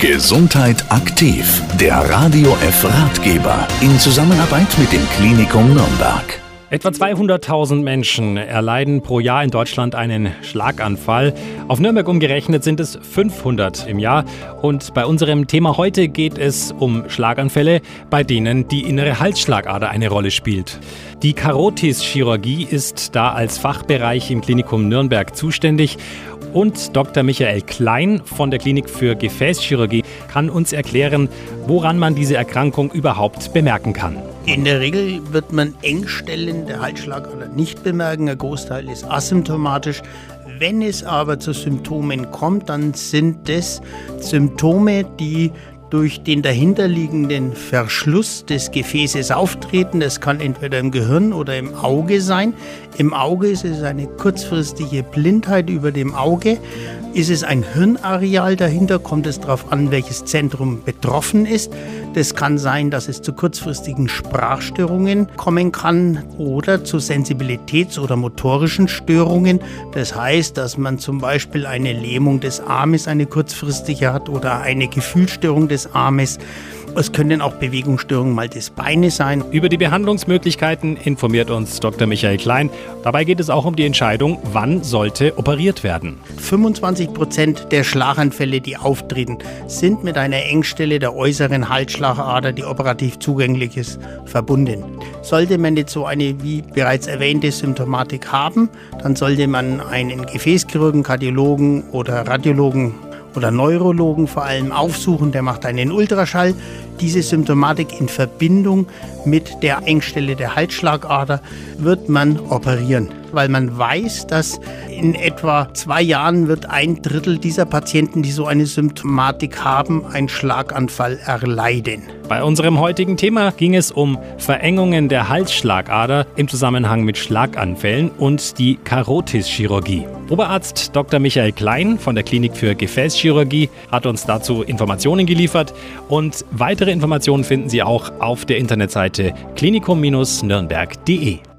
Gesundheit aktiv, der Radio F Ratgeber in Zusammenarbeit mit dem Klinikum Nürnberg. Etwa 200.000 Menschen erleiden pro Jahr in Deutschland einen Schlaganfall. Auf Nürnberg umgerechnet sind es 500 im Jahr. Und bei unserem Thema heute geht es um Schlaganfälle, bei denen die innere Halsschlagader eine Rolle spielt. Die Karotis-Chirurgie ist da als Fachbereich im Klinikum Nürnberg zuständig und Dr. Michael Klein von der Klinik für Gefäßchirurgie kann uns erklären, woran man diese Erkrankung überhaupt bemerken kann. In der Regel wird man Engstellen der Halsschlagader nicht bemerken. Der Großteil ist asymptomatisch. Wenn es aber zu Symptomen kommt, dann sind es Symptome, die durch den dahinterliegenden Verschluss des Gefäßes auftreten. Das kann entweder im Gehirn oder im Auge sein. Im Auge ist es eine kurzfristige Blindheit über dem Auge. Ist es ein Hirnareal dahinter, kommt es darauf an, welches Zentrum betroffen ist. Das kann sein, dass es zu kurzfristigen Sprachstörungen kommen kann oder zu Sensibilitäts- oder motorischen Störungen. Das heißt, dass man zum Beispiel eine Lähmung des Armes, eine kurzfristige hat oder eine Gefühlsstörung des Armes. Es können auch Bewegungsstörungen mal des Beines sein. Über die Behandlungsmöglichkeiten informiert uns Dr. Michael Klein. Dabei geht es auch um die Entscheidung, wann sollte operiert werden. 25 Prozent der Schlaganfälle, die auftreten, sind mit einer Engstelle der äußeren Halsschlagader, die operativ zugänglich ist, verbunden. Sollte man jetzt so eine, wie bereits erwähnte, Symptomatik haben, dann sollte man einen Gefäßchirurgen, Kardiologen oder Radiologen oder Neurologen vor allem aufsuchen, der macht einen Ultraschall. Diese Symptomatik in Verbindung mit der Engstelle der Halsschlagader wird man operieren, weil man weiß, dass in etwa zwei Jahren wird ein Drittel dieser Patienten, die so eine Symptomatik haben, einen Schlaganfall erleiden. Bei unserem heutigen Thema ging es um Verengungen der Halsschlagader im Zusammenhang mit Schlaganfällen und die Karotis-Chirurgie. Oberarzt Dr. Michael Klein von der Klinik für Gefäßchirurgie hat uns dazu Informationen geliefert und weitere Informationen finden Sie auch auf der Internetseite klinikum-nürnberg.de.